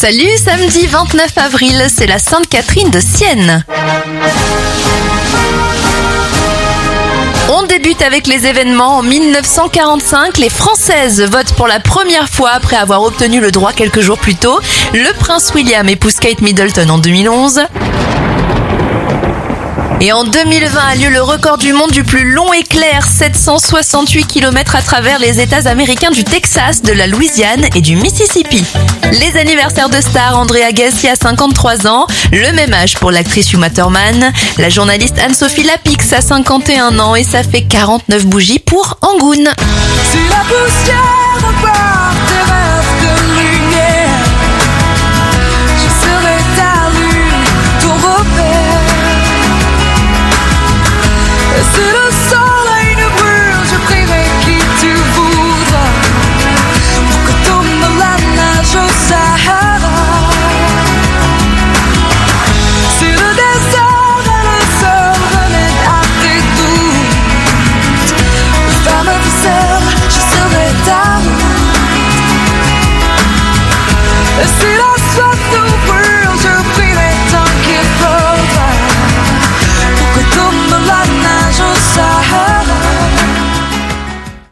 Salut, samedi 29 avril, c'est la Sainte Catherine de Sienne. On débute avec les événements. En 1945, les Françaises votent pour la première fois après avoir obtenu le droit quelques jours plus tôt. Le prince William épouse Kate Middleton en 2011. Et en 2020 a lieu le record du monde du plus long éclair, 768 km à travers les États américains du Texas, de la Louisiane et du Mississippi. Les anniversaires de stars, Andrea Agassi a 53 ans, le même âge pour l'actrice Uma Thurman, la journaliste Anne-Sophie Lapix a 51 ans et ça fait 49 bougies pour Angoun. Is it all the world?